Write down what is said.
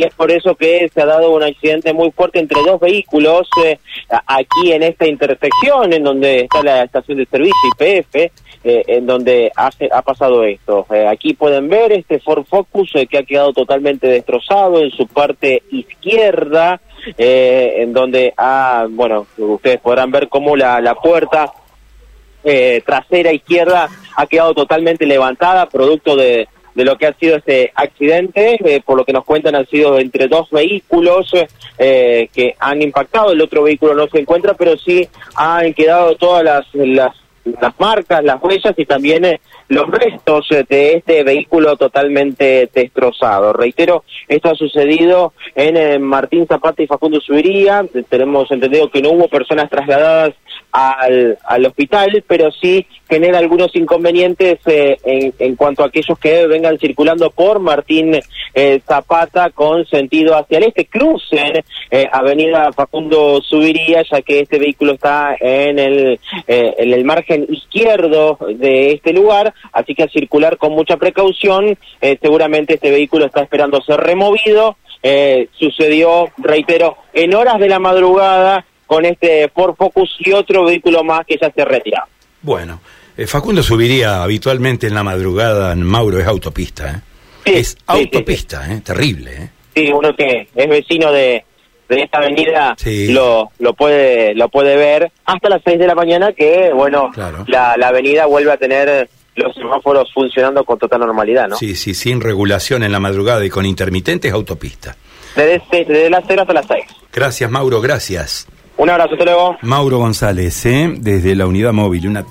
y es por eso que se ha dado un accidente muy fuerte entre dos vehículos eh, aquí en esta intersección, en donde está la estación de servicio IPF, eh, en donde hace, ha pasado esto. Eh, aquí pueden ver este Ford Focus que ha quedado totalmente destrozado en su parte izquierda, en donde ha, bueno, ustedes podrán ver cómo la, la puerta trasera izquierda ha quedado totalmente levantada, producto de de lo que ha sido este accidente. Eh, por lo que nos cuentan, han sido entre dos vehículos eh, que han impactado. El otro vehículo no se encuentra, pero sí han quedado todas las, las, las marcas, las huellas y también eh, los restos de este vehículo totalmente destrozado. Reitero, esto ha sucedido en Martín Zapata y Facundo Subiría. Tenemos entendido que no hubo personas trasladadas al, al hospital, pero sí genera algunos inconvenientes eh, en, en, cuanto a aquellos que vengan circulando por Martín eh, Zapata con sentido hacia el este, crucen eh, Avenida Facundo Subiría, ya que este vehículo está en el, en el margen izquierdo de este lugar, así que a circular con mucha precaución, seguramente este vehículo está esperando ser removido, sucedió, reitero, en horas de la madrugada, con este Ford Focus y otro vehículo más que ya se retira. Bueno, eh, Facundo subiría habitualmente en la madrugada en Mauro, es autopista, ¿eh? es autopista, ¿eh? Terrible, ¿eh? Sí, uno que es vecino de, de esta avenida lo, lo puede lo puede ver hasta las 6 de la mañana que, bueno, la, la avenida vuelve a tener los semáforos funcionando con total normalidad, ¿no? Sí, sí, sin regulación en la madrugada y con intermitentes autopista. Desde, desde las 0 hasta las 6. Gracias, Mauro, gracias. Un abrazo, hasta luego. Mauro González, ¿eh? desde la unidad móvil, una